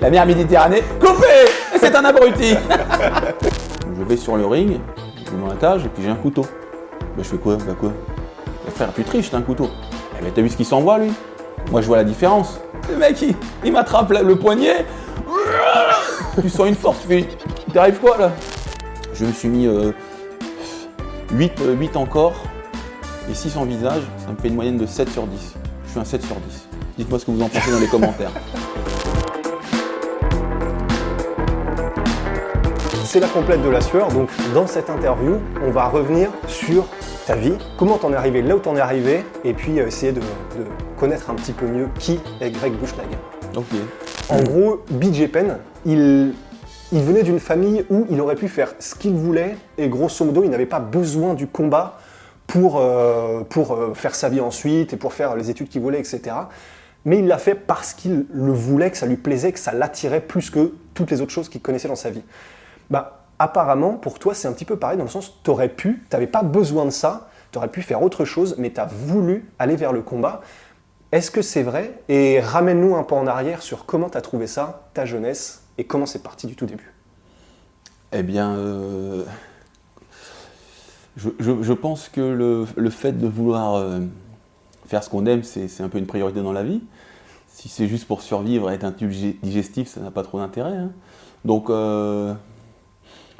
La mer Méditerranée, coupé C'est un abruti Je vais sur le ring, je me mets et puis j'ai un couteau. Ben, je fais quoi? Bah quoi? Ben, Frère, tu triches, t'as un couteau. Eh ben, t'as vu ce qu'il s'envoie lui? Moi je vois la différence. Le mec, il, il m'attrape le, poignet. Tu sens une force, tu fais. T'arrives quoi là? Je me suis mis euh, 8, euh, 8 encore et 6 en visage. Ça me fait une moyenne de 7 sur 10. Je suis un 7 sur 10. Dites-moi ce que vous en pensez dans les commentaires. C'est la complète de la sueur. Donc, dans cette interview, on va revenir sur ta vie, comment t'en es arrivé là où t'en es arrivé, et puis euh, essayer de, de connaître un petit peu mieux qui est Greg Bushlag. Ok. En gros, BJ Penn, il, il venait d'une famille où il aurait pu faire ce qu'il voulait, et grosso modo, il n'avait pas besoin du combat pour, euh, pour euh, faire sa vie ensuite et pour faire les études qu'il voulait, etc. Mais il l'a fait parce qu'il le voulait, que ça lui plaisait, que ça l'attirait plus que toutes les autres choses qu'il connaissait dans sa vie. Bah, apparemment, pour toi, c'est un petit peu pareil dans le sens, tu aurais pu, tu n'avais pas besoin de ça, tu aurais pu faire autre chose, mais tu as voulu aller vers le combat. Est-ce que c'est vrai? Et ramène-nous un peu en arrière sur comment tu as trouvé ça, ta jeunesse, et comment c'est parti du tout début? Eh bien, euh, je, pense que le, fait de vouloir euh, faire ce qu'on aime, c'est un peu une priorité dans la vie. Si c'est juste pour survivre et être un tube digestif, ça n'a pas trop d'intérêt. hein. Donc, euh,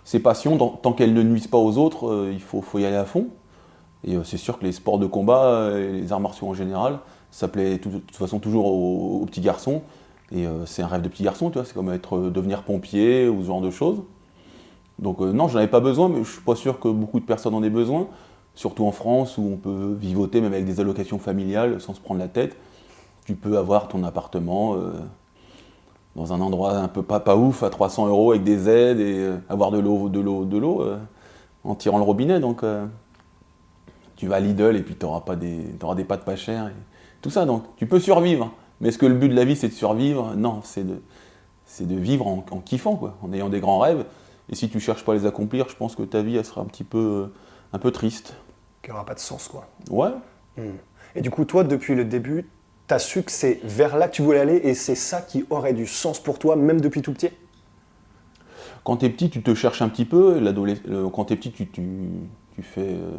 ces passions, tant qu'elles ne nuisent pas aux autres, euh, il faut, y aller à fond. Et euh, c'est sûr que les sports de combat, et les arts martiaux en général, ça plaît de toute façon toujours aux, petits garçons. Et c'est un rêve de petit garçon, tu vois, c'est comme être, devenir pompier ou ce genre de choses. Donc non, j'en avais pas besoin, mais je suis pas sûr que beaucoup de personnes en aient besoin. Surtout en France, où on peut vivoter même avec des allocations familiales sans se prendre la tête. Tu peux avoir ton appartement euh, dans un endroit un peu pas, pas ouf, à 300 euros avec des aides et euh, avoir de l'eau, de l'eau, de l'eau euh, en tirant le robinet. Donc tu vas à Lidl et puis tu auras, pas des, t'auras des pâtes pas chères. Et tout ça, donc tu peux survivre. Mais est-ce que le but de la vie c'est de survivre? Non, c'est de, c'est de vivre en, en kiffant, quoi, en ayant des grands rêves. Et si tu cherches pas à les accomplir, je pense que ta vie elle sera un petit peu, un peu triste. Qui n'aura pas de sens, quoi. Ouais, Et du coup, toi, depuis le début, tu as su que c'est vers là que tu voulais aller, et c'est ça qui aurait du sens pour toi, même depuis tout petit? Quand t'es petit, tu te cherches un petit peu. Quand t'es petit, tu, tu, tu fais, euh,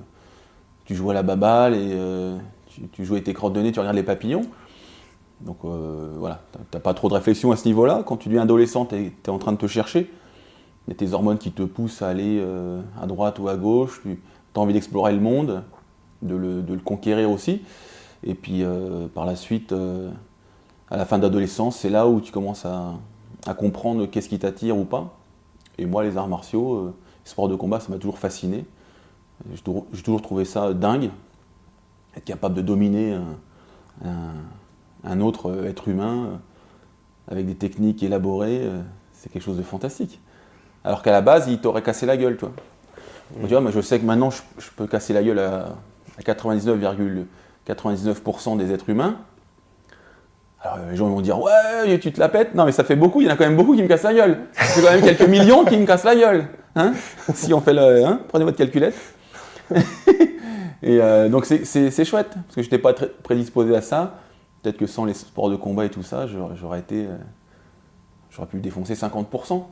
tu joues à la baballe et euh, tu, tu joues avec tes nez, tu regardes les papillons. Donc euh, voilà, t'as- t'as pas trop de réflexion à ce niveau-là. Quand tu deviens adolescent, t'es es en train de te chercher. Il y a tes hormones qui te poussent à aller à droite ou à gauche. Tu as envie d'explorer le monde, de le conquérir aussi. Et puis euh, par la suite, euh, à la fin de l'adolescence, c'est là où tu commences à, à comprendre qu'est-ce qui t'attire ou pas. Et moi, les arts martiaux, euh, les sports de combat, ça m'a toujours fasciné. J'ai toujours, trouvé ça dingue. Être capable de dominer un, un- un autre être humain avec des techniques élaborées, c'est quelque chose de fantastique. Alors qu'à la base, il t'aurait cassé la gueule, toi. Tu vois, moi, je sais que maintenant, je, je peux casser la gueule à, à 99,99% des êtres humains. Alors les gens vont dire ouais tu te la pètes. Non mais ça fait beaucoup il y en a quand même beaucoup qui me cassent la gueule. C'est quand même quelques millions qui me cassent la gueule hein. Si on fait le hein prenez votre calculette. Et euh, donc c'est- chouette parce que je n'étais pas très prédisposé à ça. Peut-être que sans les sports de combat et tout ça j'aurais été euh, j'aurais pu défoncer 50%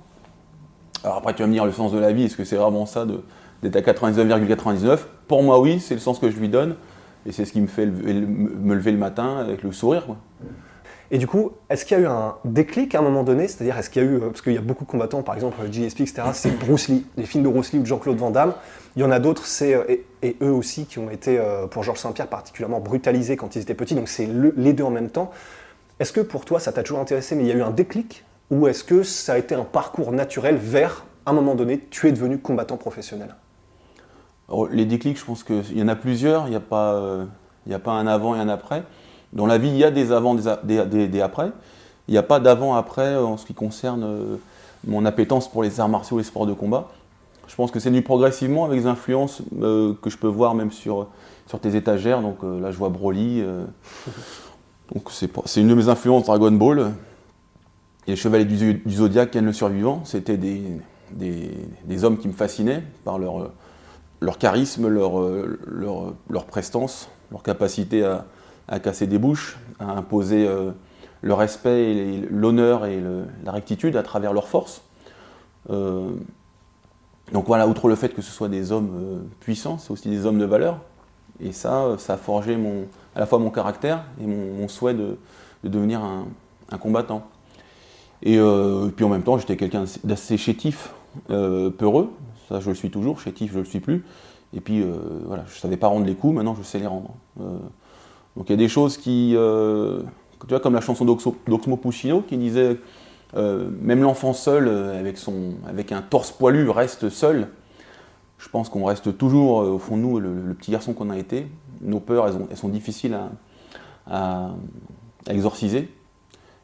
alors après tu vas me dire le sens de la vie est-ce que c'est vraiment ça d'être à 99,99 pour moi oui c'est le sens que je lui donne et c'est ce qui me fait me lever le matin avec le sourire. Et du coup, est-ce qu'il y a eu un déclic à un moment donné? C'est-à-dire, est-ce qu'il y a eu, euh, parce qu'il y a beaucoup de combattants, par exemple GSP, etc., c'est Bruce Lee, les films de Bruce Lee ou de Jean-Claude Van Damme. Il y en a d'autres, c'est, euh, et, eux aussi, qui ont été, euh, pour Georges Saint-Pierre, particulièrement brutalisés quand ils étaient petits, donc c'est le- les deux en même temps. Est-ce que pour toi, ça t'a toujours intéressé, mais il y a eu un déclic? Ou est-ce que ça a été un parcours naturel vers, à un moment donné, tu es devenu combattant professionnel? Alors, les déclics, je pense qu'il y en a plusieurs, il n'y a, pas, euh, il y a pas un avant et un après. Dans la vie, il y a des avant, des, a- des- des- des après. Il n'y a pas d'avant-après en ce qui concerne euh, mon appétence pour les arts martiaux et les sports de combat. Je pense que c'est venu progressivement avec des influences euh, que je peux voir même sur, sur tes étagères. Donc euh, là, je vois Broly. euh, donc c'est une de mes influences Dragon Ball. Et les Chevaliers du, du Zodiaque, Ken le Survivant, c'était des, hommes qui me fascinaient par leur, euh, leur charisme, leur, euh, leur, leur prestance, leur capacité à, à casser des bouches, à imposer euh, le respect, l'honneur et la rectitude à travers leur force. Euh, donc voilà, outre le fait que ce soit des hommes puissants, c'est aussi des hommes de valeur. Et ça, ça a forgé mon, à la fois mon caractère et mon, souhait de, de devenir un, un combattant. Et, puis en même temps, j'étais quelqu'un d'assez chétif, peureux. Ça, je le suis toujours. Chétif, je le suis plus. Et puis euh, voilà, je savais pas rendre les coups. Maintenant, je sais les rendre. Euh, donc il y a des choses qui, euh, tu vois, comme la chanson d'Oxmo Puccino qui disait même l'enfant seul, avec, son, avec un torse poilu, reste seul. Je pense qu'on reste toujours, au fond de nous, le, le petit garçon qu'on a été. Nos peurs, elles, ont- elles sont difficiles à, à- à exorciser.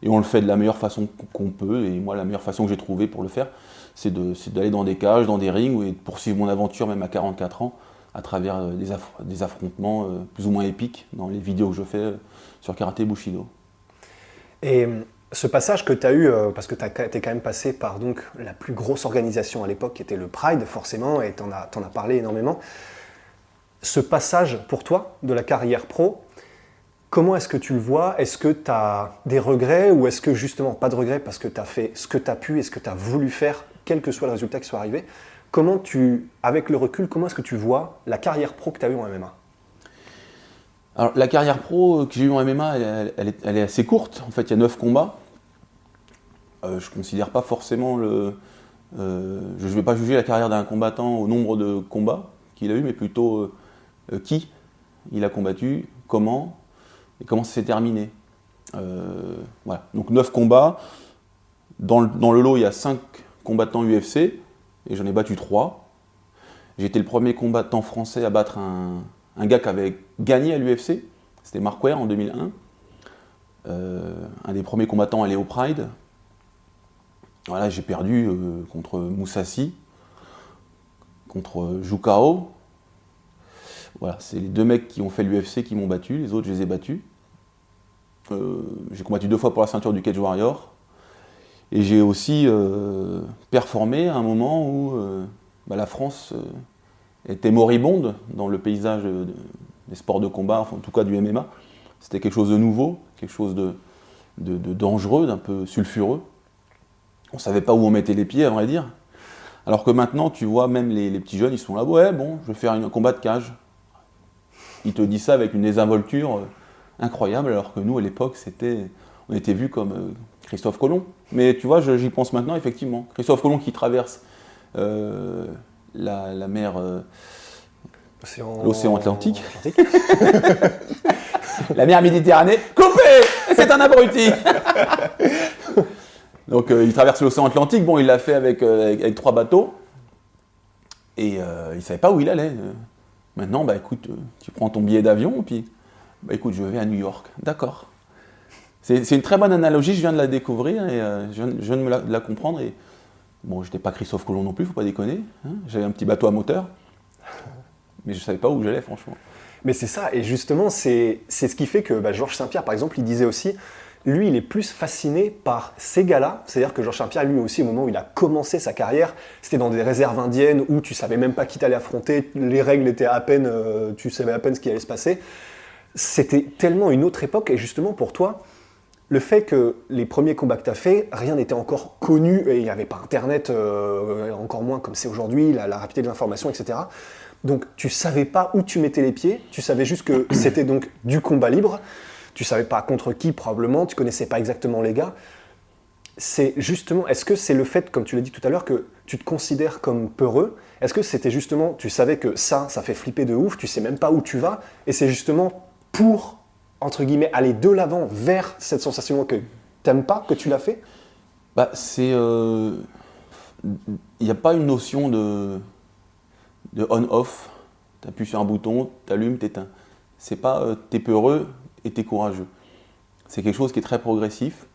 Et on le fait de la meilleure façon qu'on peut. Et moi, la meilleure façon que j'ai trouvée pour le faire, c'est d'aller dans des cages, dans des rings, et de poursuivre mon aventure, même à 44 ans, à travers euh, des, aff- des affrontements euh, plus ou moins épiques dans les vidéos que je fais euh, sur Karaté Bushido. Et ce passage que tu as eu, parce que tu es quand même passé par donc, la plus grosse organisation à l'époque, qui était le Pride, forcément, et tu en, as t'en as parlé énormément. Ce passage pour toi de la carrière pro, comment est-ce que tu le vois? Est-ce que tu as des regrets ou est-ce que justement pas de regrets parce que tu as fait ce que tu as pu et ce que tu as voulu faire, quel que soit le résultat qui soit arrivé Comment tu, avec le recul, comment est-ce que tu vois la carrière pro que tu as eue en MMA Alors, la carrière pro que j'ai eue en MMA, elle, est, assez courte. En fait, il y a 9 combats. Euh, je ne considère pas forcément le. euh, je ne vais pas juger la carrière d'un combattant au nombre de combats qu'il a eu, mais plutôt euh, qui il a combattu, comment et comment ça s'est terminé. Voilà. Donc 9 combats. Dans le, dans le lot, il y a 5 combattants UFC et j'en ai battu 3. J'ai été le premier combattant français à battre un, gars qui avait gagné à l'UFC. C'était Mark Ware en 2001. Euh, un des premiers combattants à aller au Pride. Voilà, j'ai perdu euh, contre Moussassi, contre Jukao. Voilà, c'est les deux mecs qui ont fait l'UFC qui m'ont battu, les autres je les ai battus. Euh, j'ai combattu deux fois pour la ceinture du Cage Warrior. Et j'ai aussi euh, performé à un moment où euh, bah, la France euh, était moribonde dans le paysage de- des sports de combat, enfin, en tout cas du MMA. C'était quelque chose de nouveau, quelque chose de, dangereux, d'un peu sulfureux. On ne savait pas où on mettait les pieds, à vrai dire. Alors que maintenant, tu vois, même les, petits jeunes, ils sont là, ouais, bon, je vais faire un combat de cage. Ils te disent ça avec une désinvolture incroyable, alors que nous, à l'époque, on était vus comme Christophe Colomb. Mais tu vois, j'y pense maintenant, effectivement. Christophe Colomb qui traverse euh, la, la mer, euh, L'océan Atlantique. la mer Méditerranée, coupé C'est un abruti Donc euh, il traverse l'océan Atlantique, bon, il l'a fait avec, avec, avec trois bateaux, et il ne savait pas où il allait. Maintenant, bah écoute, tu prends ton billet d'avion, puis bah écoute, je vais à New York. D'accord. C'est une très bonne analogie, je viens de la découvrir et euh, je, viens, je de me la, de comprendre. Et bon, j'étais pas Christophe Colomb non plus, faut pas déconner. hein. J'avais un petit bateau à moteur, mais je savais pas où j'allais, franchement. Mais c'est ça, et justement, c'est ce qui fait que bah, Georges Saint-Pierre, par exemple, il disait aussi, lui, il est plus fasciné par ces gars-là. C'est-à-dire que Georges Saint-Pierre, lui aussi, au moment où il a commencé sa carrière, c'était dans des réserves indiennes où tu savais même pas qui t'allais affronter, les règles étaient à peine, euh, tu savais à peine ce qui allait se passer. C'était tellement une autre époque, et justement pour toi, le fait que les premiers combats que tu as fait, rien n'était encore connu, et il n'y avait pas Internet, euh, encore moins comme c'est aujourd'hui, la, la rapidité de l'information, etc. Donc tu savais pas où tu mettais les pieds, tu savais juste que c'était donc du combat libre, tu savais pas contre qui probablement, tu connaissais pas exactement les gars. C'est justement, est-ce que c'est le fait, comme tu l'as dit tout à l'heure, que tu te considères comme peureux? Est-ce que c'était justement, tu savais que ça, ça fait flipper de ouf, tu sais même pas où tu vas, et c'est justement pour, entre guillemets, aller de l'avant vers cette sensation que t'aimes pas, que tu l'as fait? Bah, c'est. euh, Il n'y a pas une notion de, de on-off. Tu appuies sur un bouton, tu allumes, tu éteins. C'est pas euh, t'es peureux été courageux. C'est quelque chose qui est très progressif.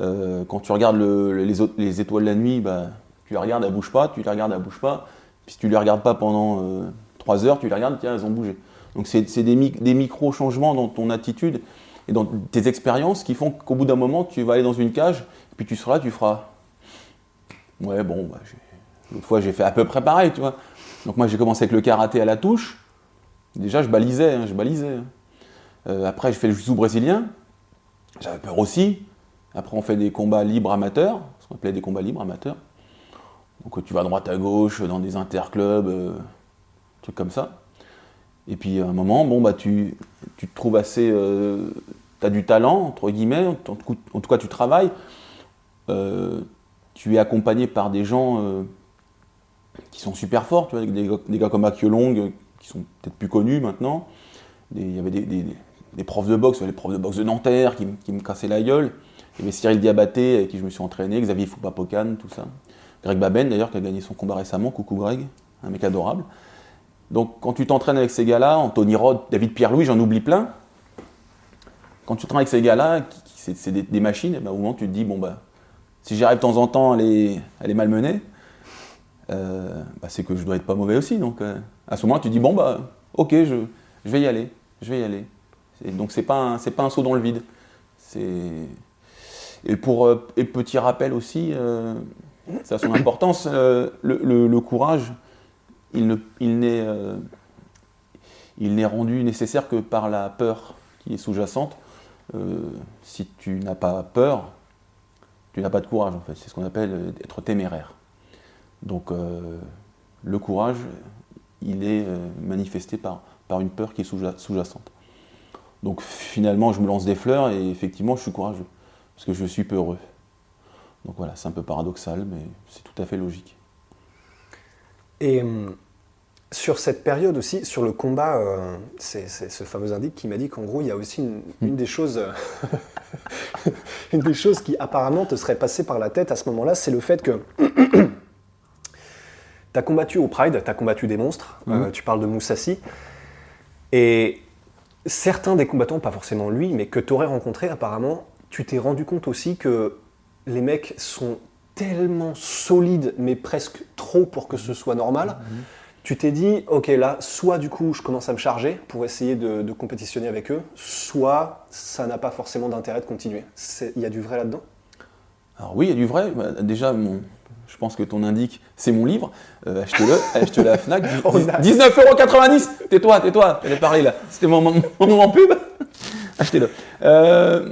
Euh, quand tu regardes les, étoiles la nuit, bah, tu les regardes, elles bougent pas, tu les regardes, elles bougent pas. Puis si tu les regardes pas pendant euh, trois 3 heures, tu les regardes, tiens, elles ont bougé. Donc c'est des, micro-changements dans ton attitude et dans tes expériences qui font qu'au bout d'un moment, tu vas aller dans une cage, puis tu seras là, tu feras. Ouais, bon, bah, l'autre fois j'ai fait à peu près pareil, tu vois. Donc moi j'ai commencé avec le karaté à la touche. Déjà je balisais, hein, je balisais. Hein. Euh, après j'ai fait le jiu brésilien. J'avais peur aussi. Après on fait des combats libres amateurs, ce qu'on appelait des combats libres amateurs. Donc tu vas à droite à gauche dans des interclubs, euh, trucs comme ça. Et puis à un moment, bon bah tu, tu te trouves assez, euh, tu as du talent entre guillemets, en, tout cas tu travailles. Euh, tu es accompagné par des gens euh, qui sont super forts, tu vois, des, gars comme Akio Long, qui sont peut-être plus connus maintenant. Il y avait des, profs de boxe, les profs de boxe de Nanterre qui, qui, me cassaient la gueule. Il y avait Cyril Diabaté avec qui je me suis entraîné, Xavier Foupapocan, tout ça. Greg Baben d'ailleurs qui a gagné son combat récemment, coucou Greg, un mec adorable. Donc quand tu t'entraînes avec ces gars-là, Anthony Rod, David Pierre-Louis, j'en oublie plein. Quand tu t'entraînes avec ces gars-là, c'est des, machines, et ben, au moment tu te dis, bon bah, si j'arrive de temps en temps à les, malmener, euh, bah, c'est que je dois être pas mauvais aussi. Donc euh, à ce moment tu te dis, bon bah, ok, je, vais y aller, je vais y aller. donc c'est pas, pas un saut dans le vide. Et pour euh, et petit rappel aussi, ça a son importance, le courage il n'est rendu nécessaire que par la peur qui est sous-jacente. Euh, si tu n'as pas peur, tu n'as pas de courage en fait. C'est ce qu'on appelle euh, être téméraire. Donc le courage, il est manifesté par, par une peur qui est sous-jacente. Donc finalement, je me lance des fleurs et effectivement, je suis courageux parce que je suis peureux. Donc voilà, c'est un peu paradoxal, mais c'est tout à fait logique. Hum, sur cette période aussi, sur le combat, euh, c'est ce fameux indique qui m'a dit qu'en gros, il y a aussi une, hmm. des choses, une des choses qui apparemment te serait passée par la tête à ce moment-là, c'est le fait que tu as combattu au Pride, tu as combattu des monstres, euh, hmm. tu parles de Moussassi, et certains des combattants, pas forcément lui, mais que tu aurais rencontré apparemment, tu t'es rendu compte aussi que les mecs sont tellement solides, mais presque trop pour que ce soit normal. Hmm tu t'es dit, ok, là, soit du coup, je commence à me charger pour essayer de, compétitionner avec eux, soit ça n'a pas forcément d'intérêt de continuer. Il y a du vrai là-dedans? Alors oui, il y a du vrai. Bah, déjà, mon, je pense que ton indique, c'est mon livre. Euh, achetez-le, achetez-le à la FNAC. 19,90€ Tais-toi, tais-toi, j'allais parler là. C'était mon, moment pub. achetez-le. Euh,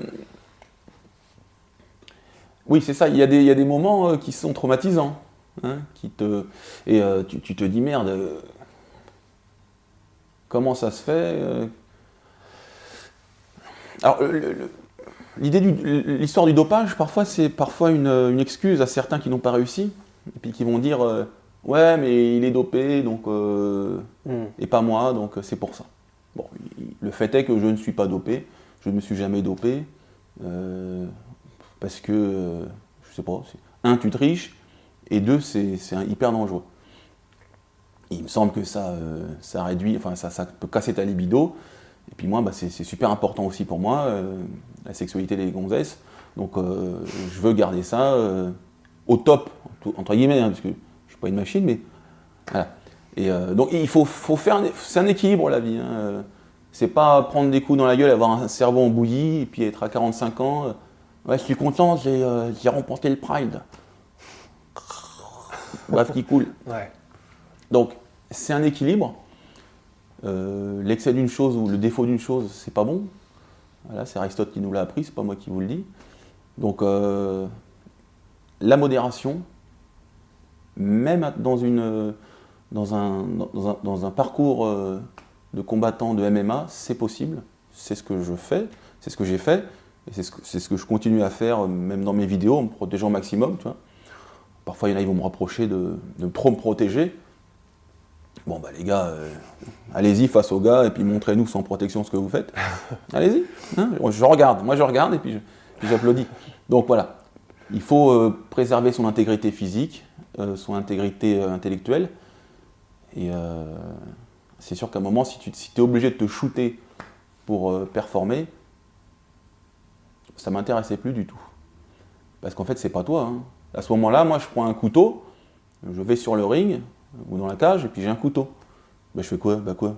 oui, c'est ça, il y, a des, il y a des moments euh, qui sont traumatisants. Hein, qui te, et euh, tu, te dis merde, euh, comment ça se fait euh? Alors, l'idée l'histoire du dopage, parfois, c'est parfois une, excuse à certains qui n'ont pas réussi, et puis qui vont dire ouais, mais il est dopé, donc hmm. et pas moi, donc c'est pour ça. Bon, le fait est que je ne suis pas dopé, je ne me suis jamais dopé, parce que, je sais pas, un, tu triches, et deux, c'est hyper dangereux. il me semble que ça, euh, ça réduit, enfin ça, ça, peut casser ta libido. Et puis moi, bah, c'est super important aussi pour moi, euh, la sexualité des gonzesses. Donc euh, je veux garder ça au top, entre guillemets, hein, parce que je ne suis pas une machine, mais voilà. Et donc il faut, faut faire, c'est un équilibre la vie. Hein. C'est pas prendre des coups dans la gueule, avoir un cerveau en bouillie, et puis être à 45 ans. ouais, je suis content, j'ai remporté le Pride bref, qui coule. Donc, c'est un équilibre. Euh, l'excès d'une chose ou le défaut d'une chose, c'est pas bon. Voilà, c'est Aristote qui nous l'a appris, c'est pas moi qui vous le dis. Donc, euh, la modération, même dans, une, dans, un, dans, un, parcours euh, de combattant de MMA, c'est possible. C'est ce que je fais, c'est ce que j'ai fait, et c'est ce, que, ce que je continue à faire, même dans mes vidéos, en me protégeant au maximum. Tu vois. Parfois, il y en a, ils vont me reprocher de, trop me protéger. Bon, bah les gars, euh, allez-y face aux gars et puis montrez-nous sans protection ce que vous faites. allez-y. Hein. je regarde, moi je regarde et puis j'applaudis. Donc voilà, il faut euh, préserver son intégrité physique, euh, son intégrité intellectuelle. Et c'est sûr qu'à un moment, si tu es obligé de te shooter pour performer, ça m'intéressait plus du tout. Parce qu'en fait, c'est pas toi. hein. À ce moment-là, moi, je prends un couteau, je vais sur le ring ou dans la cage, et puis j'ai un couteau. Ben, je fais quoi? Bah quoi?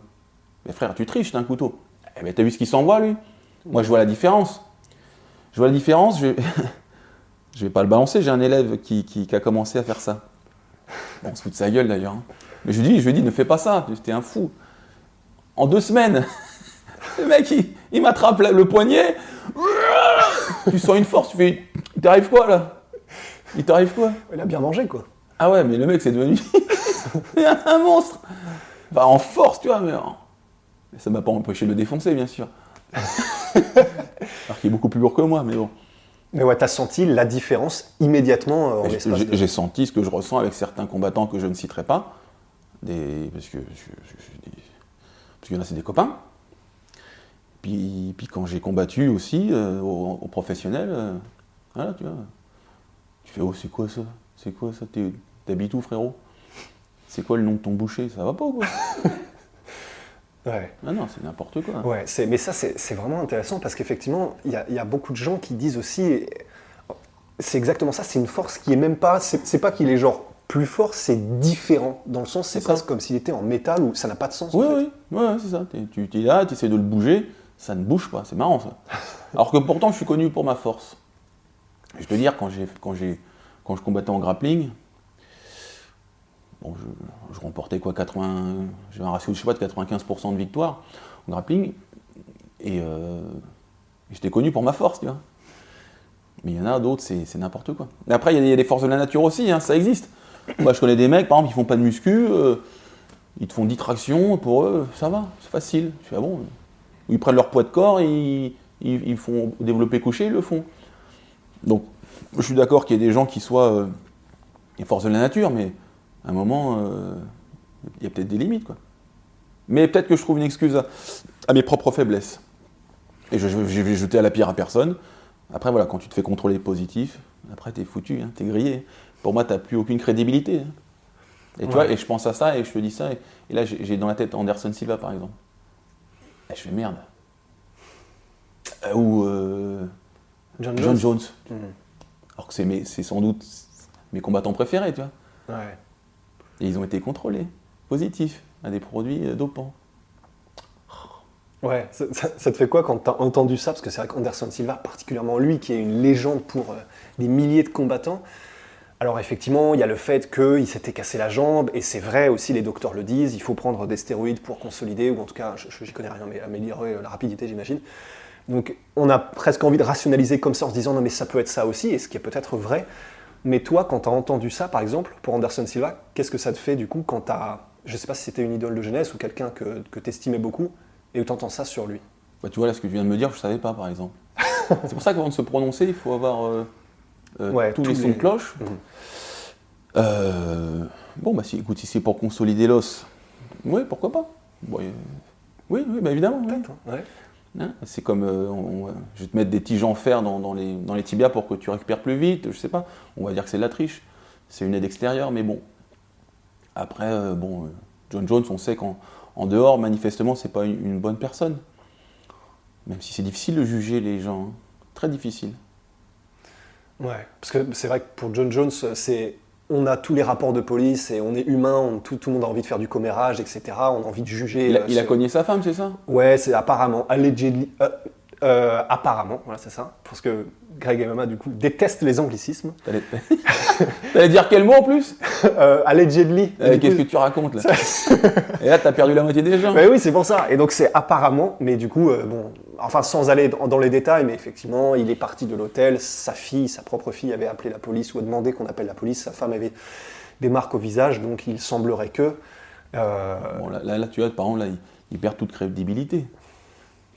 Mais frère, tu triches, t'as un couteau. Eh ben, t'as vu ce qu'il s'envoie, lui? Moi, je vois la différence. Je vois la différence, je, je vais pas le balancer, j'ai un élève qui, a commencé à faire ça. Bon, on se fout de sa gueule d'ailleurs. hein. Mais je lui dis, je lui dis, ne fais pas ça, t'es un fou. En deux semaines, le mec, il, il m'attrape le poignet. Tu sens une force, tu fais, il t'arrive quoi là? Il t'arrive quoi Il a bien mangé, quoi. Ah ouais, mais le mec, c'est devenu un, monstre. Enfin, en force, tu vois, mais en- ça m'a pas empêché de le défoncer, bien sûr. Alors qu'il est beaucoup plus lourd que moi, mais bon. Mais ouais, t'as senti la différence immédiatement euh, en l'espace J'ai de... j'ai senti ce que je ressens avec certains combattants que je ne citerai pas, des, parce que je- des- parce qu'il y en a, c'est des copains. Puis, puis quand j'ai combattu aussi euh, au, au professionnel, euh, voilà, tu vois, tu fais oh c'est quoi ça, c'est quoi ça, T'es- t'habites où frérot? C'est quoi le nom de ton boucher? Ça va pas ou quoi? Ouais. Ah non, c'est n'importe quoi. Ouais, c'est- mais ça, c'est c'est vraiment intéressant parce qu'effectivement, il y, y a beaucoup de gens qui disent aussi. C'est exactement ça, c'est une force qui est même pas. C'est c'est pas qu'il est genre plus fort, c'est différent. Dans le sens, c'est presque comme s'il était en métal ou ça n'a pas de sens. en Oui, fait. oui, ouais, c'est ça. Tu es là, tu essaies de le bouger, ça ne bouge pas, c'est marrant ça. Alors que pourtant, je suis connu pour ma force. Je peux dire, quand, quand, quand je combattais en grappling, bon, je, remportais quoi 80, J'ai un ratio, je sais pas, de 95% de victoire en grappling, et euh, j'étais connu pour ma force, tu vois. Mais il y en a d'autres, c'est, n'importe quoi. Mais après, il y, a des- forces de la nature aussi, hein, ça existe. Moi, je connais des mecs, par exemple, ils font pas de muscu. euh, ils te font 10 tractions, pour eux, ça va, c'est facile. Je fais, ah bon Ils prennent leur poids de corps, ils, ils, font développer coucher, ils le font. Donc, je suis d'accord qu'il y ait des gens qui soient euh, les forces de la nature, mais à un moment, euh, il y a peut-être des limites, quoi. Mais peut-être que je trouve une excuse à, à mes propres faiblesses. Et je, je, je vais jeter à la pierre à personne. Après, voilà, quand tu te fais contrôler positif, après, t'es foutu, hein, t'es grillé. Pour moi, t'as plus aucune crédibilité. hein. Et tu vois, et je pense à ça et je te dis ça, et, et là j'ai j'ai dans la tête Anderson Silva par exemple. Et je fais merde. Euh, ou euh, John John Jones. Mhm. Alors que c'est sans doute mes combattants préférés, tu vois. Ouais. Et ils ont été contrôlés, positifs, à des produits euh, dopants. Ouais, ça, ça- ça te fait quoi quand t'as entendu ça? Parce que c'est vrai qu'Anderson Silva, particulièrement lui, qui est une légende pour euh, des milliers de combattants. Alors effectivement, il y a le fait qu'il s'était cassé la jambe, et c'est vrai aussi, les docteurs le disent, il faut prendre des stéroïdes pour consolider, ou en tout cas, je j'y connais rien, mais améliorer euh, la rapidité, j'imagine. Donc on a presque envie de rationaliser comme ça en se disant non mais ça peut être ça aussi, et ce qui est peut-être vrai. Mais toi, quand tu as entendu ça, par exemple, pour Anderson Silva, qu'est-ce que ça te fait du coup quand tu as, je sais pas si c'était une idole de jeunesse ou quelqu'un que, que tu estimais beaucoup, et tu entends ça sur lui? Bah, tu vois là ce que tu viens de me dire, je savais pas par exemple. c'est pour ça qu'avant de se prononcer, il faut avoir euh, euh, Ouais, tous tous les sons de cloche. Mhm. Euh, bon bah si, écoute, si c'est pour consolider l'os, oui, pourquoi pas. Bon, oui, oui, bah évidemment. oui. Hein, ouais. Hein, c'est comme, euh, je vais te mettre des tiges en fer dans, les, dans les tibias pour que tu récupères plus vite, je sais pas. On va dire que c'est de la triche. C'est une aide extérieure, mais bon. Après, euh, bon, euh, John Jones, on sait qu'en en dehors, manifestement, c'est pas une, une bonne personne. Même si c'est difficile de juger les gens, hein. très difficile. Ouais, parce que c'est vrai que pour John Jones, c'est on a tous les rapports de police et on est humain, on- tout, tout le monde a envie de faire du commérage, etc. On a envie de juger. Il a, euh, il a ce- cogné sa femme, c'est ça? Ouais, c'est apparemment, allegedly, euh, euh, apparemment, voilà, c'est ça. Parce que Greg et Mama, du coup, détestent les anglicismes. T'allais dire quel mot en plus? Euh, allegedly. Euh, Qu'est-ce que tu racontes là? Et là, t'as perdu la moitié des gens. Mais oui, c'est pour ça. Et donc c'est apparemment, mais du coup, euh, bon, enfin sans aller dans, les détails, mais effectivement, il est parti de l'hôtel, sa fille, sa propre fille avait appelé la police ou a demandé qu'on appelle la police, sa femme avait des marques au visage, donc il semblerait que... euh, Bon, là, là, là, tu vois, par exemple, là, il, il perd toute crédibilité.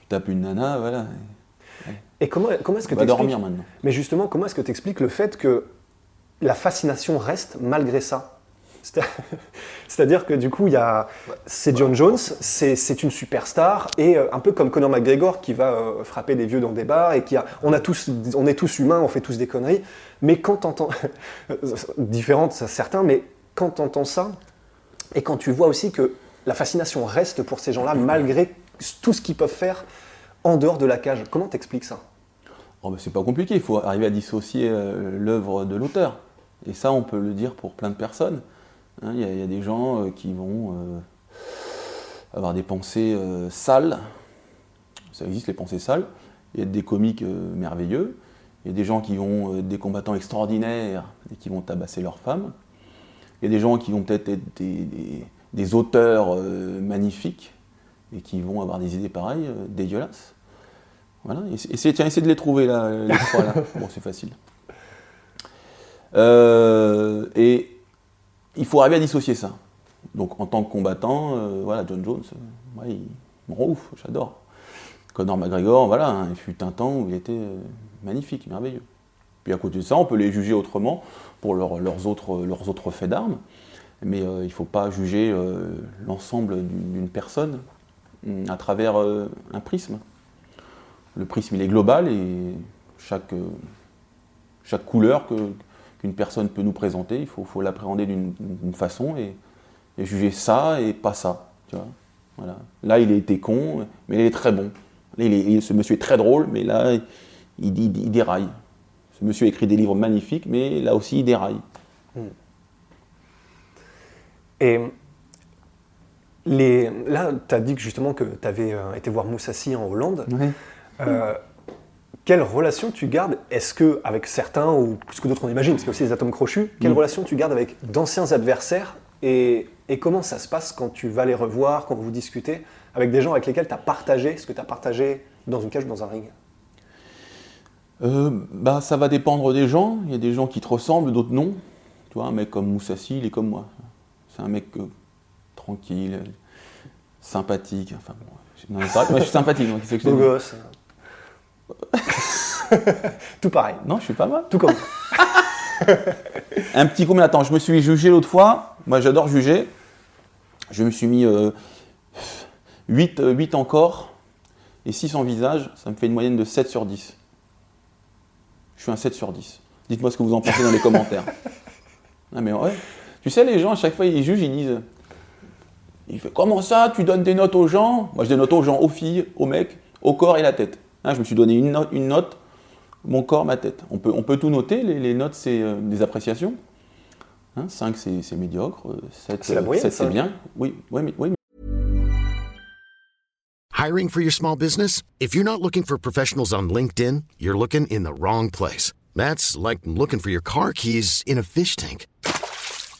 Tapes une nana, voilà. Et comment, comment est-ce que tu dormir maintenant. Mais justement, comment est-ce que tu expliques le fait que la fascination reste malgré ça? C'est- C'est-à-dire que du coup, il y a, c'est John Jones, c'est c'est une superstar, et euh, un peu comme Conor McGregor qui va euh, frapper des vieux dans des bars, et qui a, on, a tous, on est tous humains, on fait tous des conneries, mais quand t'entends, différentes certains, mais quand t'entends ça, et quand tu vois aussi que la fascination reste pour ces gens-là malgré tout ce qu'ils peuvent faire en dehors de la cage, comment t'expliques ça? Oh, c'est pas compliqué, il faut arriver à dissocier euh, l'œuvre de l'auteur. Et ça, on peut le dire pour plein de personnes. Hein, Il y, a- des gens euh, qui vont euh, avoir des pensées sales. Ça existe, les pensées sales. Il y a des comiques merveilleux. Il y a des gens qui vont être des combattants extraordinaires et qui vont tabasser leurs femmes. Il y a des gens qui vont peut-être être des, auteurs magnifiques et qui vont avoir des idées pareilles, euh, dégueulasses. Voilà, essa- essayez, tiens, essayez de les trouver là, les trois là. Bon, c'est facile. Euh, et il faut arriver à dissocier ça. Donc en tant que combattant, euh, voilà, John Jones, euh, ouais, il me rend ouf, j'adore. Conor McGregor, voilà, hein, il fut un temps où il était magnifique, merveilleux. Puis à côté de ça, on peut les juger autrement pour leur- leurs, autres, leurs autres faits d'armes, mais euh, il ne faut pas juger l'ensemble d'une personne à travers euh, un prisme. Le prisme, il est global et chaque, euh, chaque couleur qu'une personne peut nous présenter, il faut, faut l'appréhender d'une façon et, juger ça et pas ça. Tu vois voilà. Là, il a été con, mais il est très bon. Il est- ce monsieur est très drôle, mais là, il, il- il déraille. Ce monsieur écrit des livres magnifiques, mais là aussi, il déraille. Et les, là, tu as dit que justement que tu avais été voir Moussassi en Hollande. Euh, quelle relation tu gardes Est-ce que avec certains ou plus que d'autres on imagine, parce qu'il y a aussi des atomes crochus, quelle Mm. relation tu gardes avec d'anciens adversaires et, et comment ça se passe quand tu vas les revoir, quand vous discutez avec des gens avec lesquels tu as partagé ce que tu as partagé dans une cage ou dans un ring? Euh, bah, ça va dépendre des gens. Il y a des gens qui te ressemblent, d'autres non. Tu vois, un mec comme Moussassi, il est comme moi. C'est un mec euh, tranquille, euh, sympathique. Enfin, bon, je- non, mais c'est vrai que moi, je suis sympathique. donc, qu'est-ce que je gosse. Tout pareil, Non, je suis pas mal. tout comme. Un petit coup, mais attends, je me suis jugé l'autre fois. Moi, j'adore juger. Je me suis mis euh, 8, 8 encore et 6 en visage. Ça me fait une moyenne de 7 sur 10. Je suis un 7 sur 10. Dites-moi ce que vous en pensez dans les commentaires. Ah, mais ouais. Tu sais, les gens, à chaque fois, ils jugent, ils disent il fait, Comment ça, tu donnes des notes aux gens? Moi, je donne des notes aux gens, aux filles, aux mecs, au corps et la tête. Hein, je me suis donné une note, une note mon corps, ma tête. On peut, on peut tout noter, les, les notes, c'est euh, des appréciations. 5, c'est c'est médiocre. 7, C'est la moyenne, c'est cinq. bien. Oui, oui, mais, oui, Hiring for your small business? If you're not looking for professionals on LinkedIn, you're looking in the wrong place. That's like looking for your car keys in a fish tank.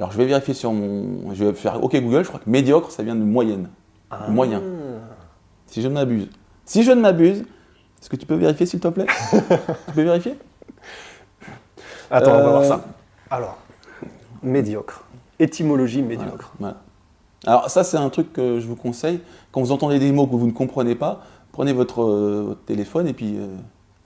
Alors, je vais vérifier sur mon. Je vais faire OK Google, je crois que médiocre, ça vient de moyenne. De moyen. Si je ne m'abuse. Si je ne m'abuse, est-ce que tu peux vérifier, s'il te plaît? Tu peux vérifier? Attends, on va Euh, voir ça. Alors, médiocre. Étymologie médiocre. Voilà. Alors ça c'est un truc que je vous conseille. Quand vous entendez des mots que vous ne comprenez pas, prenez votre, euh, votre téléphone et puis euh,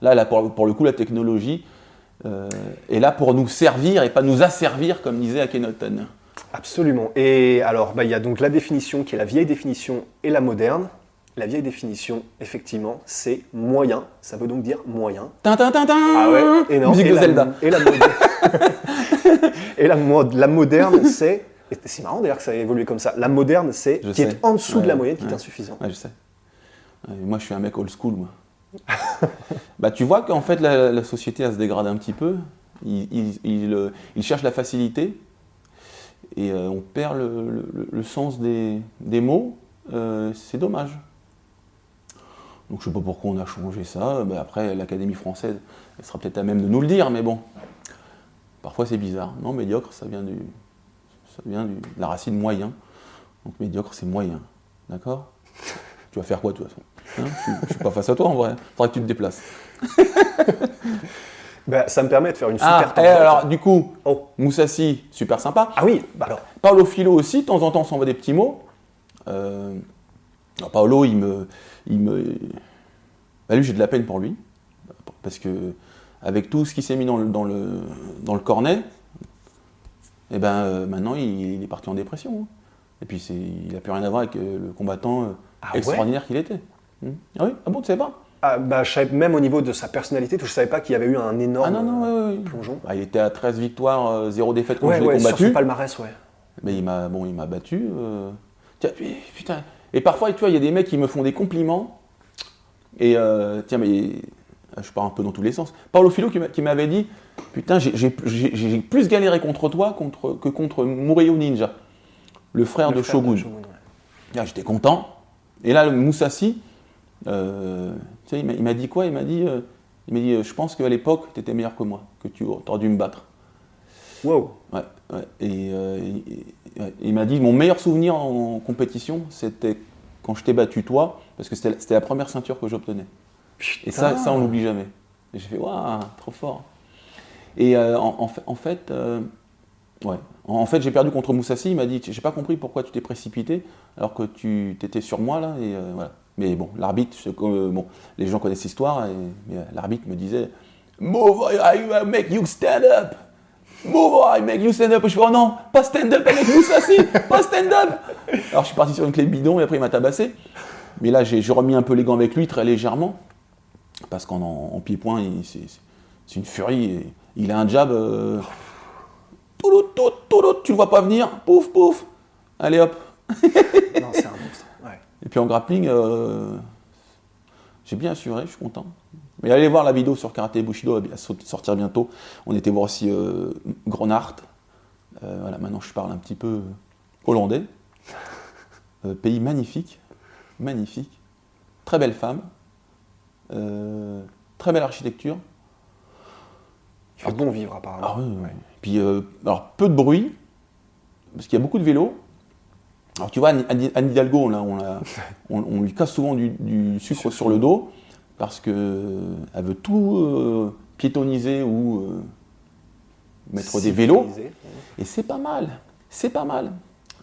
là, là pour, pour le coup la technologie euh, est là pour nous servir et pas nous asservir comme disait Akhenaton. Absolument. Et alors, bah, il y a donc la définition qui est la vieille définition et la moderne. La vieille définition, effectivement, c'est moyen. Ça veut donc dire moyen. Tintin, tintin Ah ouais non, Musique et de la, Zelda. Et la, mode- et la, mode- la moderne, c'est. C'est marrant d'ailleurs que ça a évolué comme ça. La moderne, c'est qui sais. est en dessous de la moyenne, qui est insuffisant. Ouais, je sais. Moi, je suis un mec old school, moi. Bah, tu vois qu'en fait, la, société, elle se dégrade un petit peu. Il, il- il, euh, il cherche la facilité. Et euh, on perd le, le- sens des, des mots. Euh, c'est dommage. Donc, je sais pas pourquoi on a changé ça. Bah, après, l'Académie française, elle sera peut-être à même de nous le dire, mais bon. Parfois, c'est bizarre. Non, médiocre, ça vient, du, ça vient du- de la racine moyen. Donc, médiocre, c'est moyen. D'accord? Tu vas faire quoi de toute façon? Hein je, je suis pas face à toi en vrai. Faudra que tu te déplaces. Bah, ça me permet de faire une Ah, super et tangente. alors du coup, Oh. Moussassi, super sympa. Ah oui, bah alors. Paolo Philo aussi, de temps en temps, on s'envoie des petits mots. Euh, alors, Paolo, il me. Il me bah, lui, j'ai de la peine pour lui. Parce que, avec tout ce qui s'est mis dans le, dans le, dans le cornet, Et ben euh, maintenant, il, il est parti en dépression. hein. Et puis, il n'a plus rien à voir avec euh, le combattant euh, Ah ouais? extraordinaire qu'il était. Ah oui? Ah bon, tu sais pas? Ah, bah, je savais, même au niveau de sa personnalité, je savais pas qu'il y avait eu un énorme Ah non, non, euh, ouais, ouais, plongeon. Bah, il était à 13 victoires, euh, 0 défaite quand Ouais, je l'ai ouais, sur combattu. son palmarès, ouais. Mais il m'a bon, il m'a battu. euh. Tiens, putain. Et parfois, tu vois, il y a des mecs qui me font des compliments. Et euh, tiens, mais euh, je pars un peu dans tous les sens. Paulo Filo qui m'a- qui m'avait dit Putain, j'ai- plus galéré contre toi contre, que contre Mureyo Ninja, le frère Le de frère Shogun. ouais. Là, J'étais content. Et là, Moussassi, euh, tu sais, il m'a- dit quoi? Il m'a dit, euh, il m'a dit euh, Je pense qu'à l'époque, tu étais meilleur que moi, que tu aurais dû me battre. Wow. Ouais, ouais. Et, euh, il- ouais. il m'a dit mon meilleur souvenir en compétition, c'était quand je t'ai battu toi, parce que c'était la- première ceinture que j'obtenais. Et ça, ça, on l'oublie jamais. Et j'ai fait waouh, trop fort. Et en, en fait, en fait, En, fait, j'ai perdu contre Moussassi. Il m'a dit j'ai pas compris pourquoi tu t'es précipité alors que tu étais sur moi là. Euh. Mais bon, l'arbitre, euh, bon, les gens connaissent l'histoire. Mais, euh, l'arbitre me disait move, I make you stand up. Move, I make you stand up. Je fais oh non, pas stand up avec Moussassi, pas stand up. Alors je suis parti sur une clé bidon et après il m'a tabassé. Mais là, j'ai remis un peu les gants avec lui très légèrement. Parce qu'en en, en pied-point, il- c'est une furie. il a un jab. Toulout, toulout, tu le vois pas venir. Pouf, pouf. Allez hop. Non, c'est un monstre. Ouais. Et puis en grappling, euh, j'ai bien assuré, je suis content. Mais allez voir la vidéo sur Karaté Bushido, elle va sortir bientôt. On était voir aussi euh. Euh, voilà, maintenant je parle un petit peu hollandais. Euh, pays magnifique, magnifique. Très belle femme. Très belle architecture. Il fait bon vivre, apparemment. Ah oui. Puis, euh, alors, peu de bruit, parce qu'il y a beaucoup de vélos. Alors, tu vois, Anne, Hidalgo, là, on, la- on- on lui casse souvent du, du sucre sur le dos, parce qu'elle veut tout euh, piétoniser ou euh, mettre des vélos. Et c'est pas mal, c'est pas mal.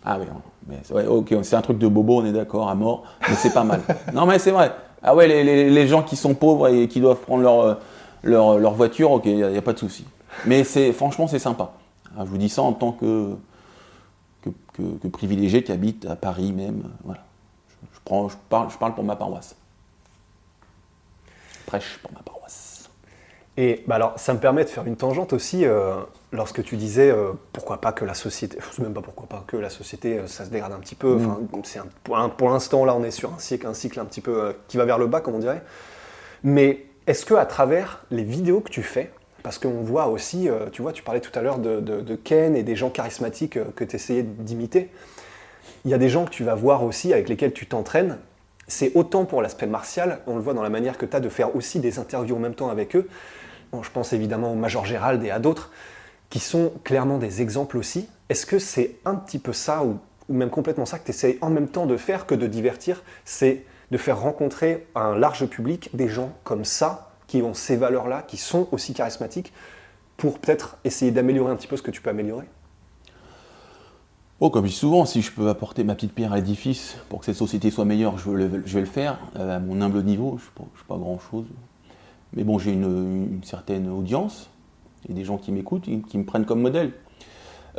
Ah oui, mais ouais, ok, c'est un truc de bobo, on est d'accord, à mort, mais c'est pas mal. non mais c'est vrai. Ah ouais, les, les- les gens qui sont pauvres et qui doivent prendre leur, euh, leur, leur voiture, ok, il n'y a, pas de souci. Mais c'est franchement, c'est sympa. Ah, je vous dis ça en tant que, que, que- que privilégié qui habite à Paris même. Voilà. Je, je prends, je, parle, je parle pour ma paroisse. Je prêche pour ma paroisse. Et bah alors, ça me permet de faire une tangente aussi, euh, lorsque tu disais euh, pourquoi pas que la société, je sais même pas pourquoi pas que la société, euh, ça se dégrade un petit peu. Enfin, c'est un- pour, pour l'instant, là, on est sur un cycle, un cycle un petit peu qui va vers le bas, comme on dirait. Mais est-ce que à travers les vidéos que tu fais, parce qu'on voit aussi, euh, tu vois, tu parlais tout à l'heure de, Ken et des gens charismatiques euh, que tu essayais d'imiter, il y a des gens que tu vas voir aussi avec lesquels tu t'entraînes. C'est autant pour l'aspect martial, on le voit dans la manière que tu as de faire aussi des interviews en même temps avec eux. Je pense évidemment au Major Gérald et à d'autres qui sont clairement des exemples aussi. Est-ce que c'est un petit peu ça, ou, ou même complètement ça, que tu essayes en même temps de faire que de divertir? C'est de faire rencontrer à un large public des gens comme ça, qui ont ces valeurs-là, qui sont aussi charismatiques, pour peut-être essayer d'améliorer un petit peu ce que tu peux améliorer Oh, comme je dis souvent, si je peux apporter ma petite pierre à l'édifice pour que cette société soit meilleure, je, vais le faire. Euh, à mon humble niveau, je ne suis pas grand-chose. Mais bon, j'ai une, certaine audience. A des gens qui m'écoutent, qui, me prennent comme modèle.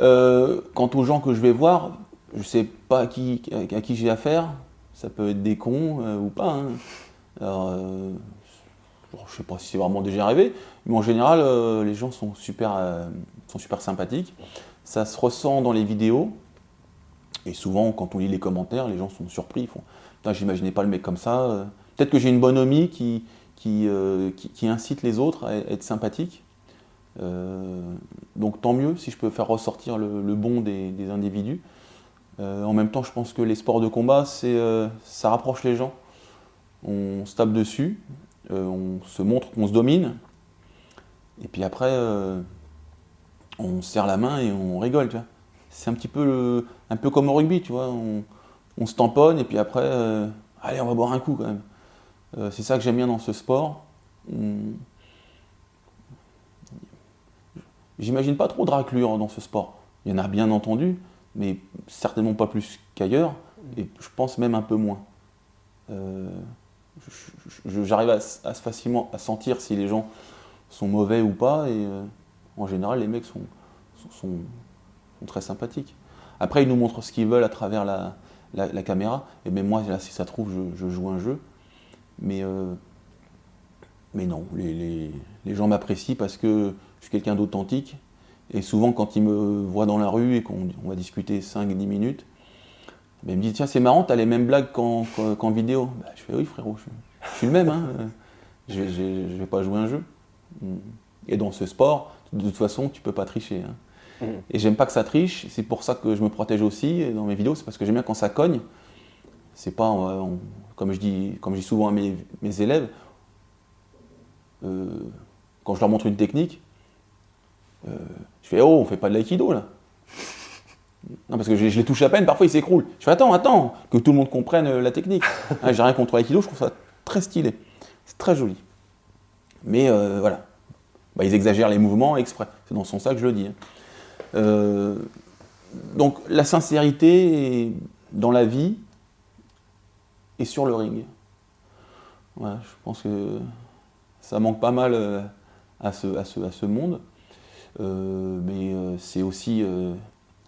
Euh, quant aux gens que je vais voir, je ne sais pas à qui, j'ai affaire. Ça peut être des cons euh, ou pas. hein. Je ne sais pas si c'est vraiment déjà arrivé, mais en général, euh, les gens sont super, euh, sont super sympathiques. Ça se ressent dans les vidéos. Et souvent, quand on lit les commentaires, les gens sont surpris. Ils font Putain, j'imaginais pas le mec comme ça. Peut-être que j'ai une bonhomie qui, qui, euh, qui, qui incite les autres à être sympathiques. Donc tant mieux si je peux faire ressortir le, bon des, des individus. En même temps, je pense que les sports de combat, ça rapproche les gens. On se tape dessus, on se montre qu'on se domine. Et puis après, euh, on se serre la main et on rigole. tu vois. C'est un petit peu, un peu comme au rugby, tu vois. On, se tamponne et puis après, euh, allez, on va boire un coup quand même. Euh, c'est ça que j'aime bien dans ce sport. J'imagine pas trop de raclure dans ce sport. Il y en a bien entendu, mais certainement pas plus qu'ailleurs, et je pense même un peu moins. Euh, J'arrive à, à facilement à sentir si les gens sont mauvais ou pas, et euh, en général, les mecs sont, sont, très sympathiques. Après, ils nous montrent ce qu'ils veulent à travers la, la- caméra. Et même moi, si ça trouve, je, joue un jeu. Mais, euh, mais non, les, les- les gens m'apprécient parce que je suis quelqu'un d'authentique. Et souvent, quand ils me voient dans la rue et qu'on on va discuter 5-10 minutes, ben, ils me disent Tiens, c'est marrant, t'as les mêmes blagues qu'en vidéo. Ben, je fais Oui, frérot, je, je suis le même. Hein. Je ne vais pas jouer un jeu. Et dans ce sport, de toute façon, tu peux pas tricher. hein. Mhm. Et j'aime pas que ça triche, c'est pour ça que je me protège aussi et dans mes vidéos, c'est parce que j'aime bien quand ça cogne. C'est pas, euh, on- comme, je dis, comme je dis souvent à mes, mes élèves, euh, quand je leur montre une technique, euh, je fais Oh, on fait pas de l'aïkido là. Non, parce que je, je les touche à peine, parfois ils s'écroulent. Je fais Attends, attends, que tout le monde comprenne euh, la technique. Ah, J'ai rien contre l'aïkido, je trouve ça très stylé. C'est très joli. Mais euh, voilà, Bah, ils exagèrent les mouvements exprès. C'est dans ce sens-là que je le dis. hein. Euh, donc la sincérité dans la vie et sur le ring. Voilà, je pense que ça manque pas mal à ce, à ce, à ce monde. Euh, mais c'est aussi,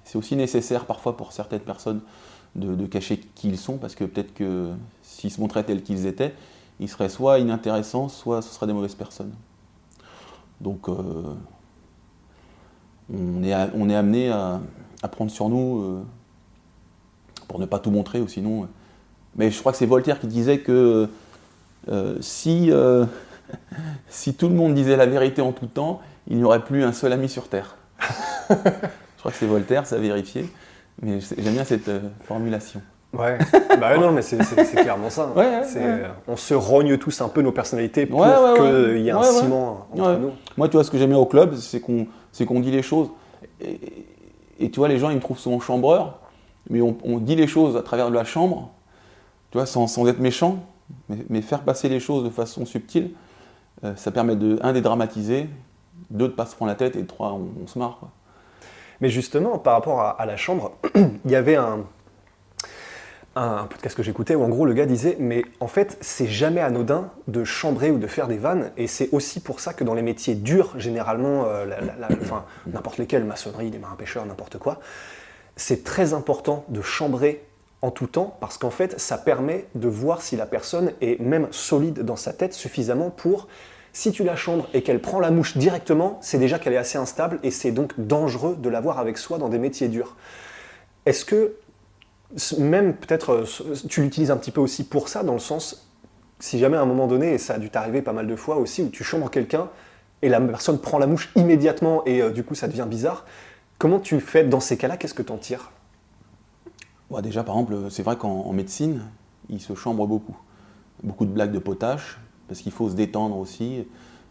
c'est aussi nécessaire parfois pour certaines personnes de, cacher qui ils sont, parce que peut-être que s'ils se montraient tels qu'ils étaient, ils seraient soit inintéressants, soit ce seraient des mauvaises personnes. Donc euh, on, est, on est amené à, à prendre sur nous euh, pour ne pas tout montrer, ou sinon. euh, mais je crois que c'est Voltaire qui disait que si, si tout le monde disait la vérité en tout temps, il n'y aurait plus un seul ami sur Terre. crois que c'est Voltaire, ça a vérifié. Mais j'aime bien cette euh, formulation. Ouais, bah non, mais c'est clairement ça. Ouais, ouais, euh, On se rogne tous un peu nos personnalités pour qu'il y ait un ciment entre nous. Moi, tu vois, ce que j'aime bien au club, c'est qu'on dit les choses. Et, et tu vois, les gens, ils me trouvent souvent chambreur, mais on, on dit les choses à travers de la chambre, tu vois, sans, sans être méchant, mais, mais faire passer les choses de façon subtile, euh, ça permet de, un, dédramatiser, deux, de pas se prendre la tête, et trois, on, on se marre. Quoi. Mais justement, par rapport à, la chambre, il y avait un, podcast que j'écoutais où en gros le gars disait Mais en fait, c'est jamais anodin de chambrer ou de faire des vannes, et c'est aussi pour ça que dans les métiers durs, généralement, euh, n'importe lesquels, maçonnerie, des marins pêcheurs, n'importe quoi, c'est très important de chambrer en tout temps parce qu'en fait, ça permet de voir si la personne est même solide dans sa tête suffisamment pour. Si tu la chambres et qu'elle prend la mouche directement, c'est déjà qu'elle est assez instable et c'est donc dangereux de l'avoir avec soi dans des métiers durs. Est-ce que, même peut-être, euh, tu l'utilises un petit peu aussi pour ça, dans le sens, si jamais à un moment donné, et ça a dû t'arriver pas mal de fois aussi, où tu chambres quelqu'un et la personne prend la mouche immédiatement et euh, du coup ça devient bizarre, comment tu fais dans ces cas-là? Qu'est-ce que t'en tires? Bon, déjà, par exemple, c'est vrai qu'en en médecine, ils se chambrent beaucoup. Beaucoup de blagues de potache, parce qu'il faut se détendre aussi.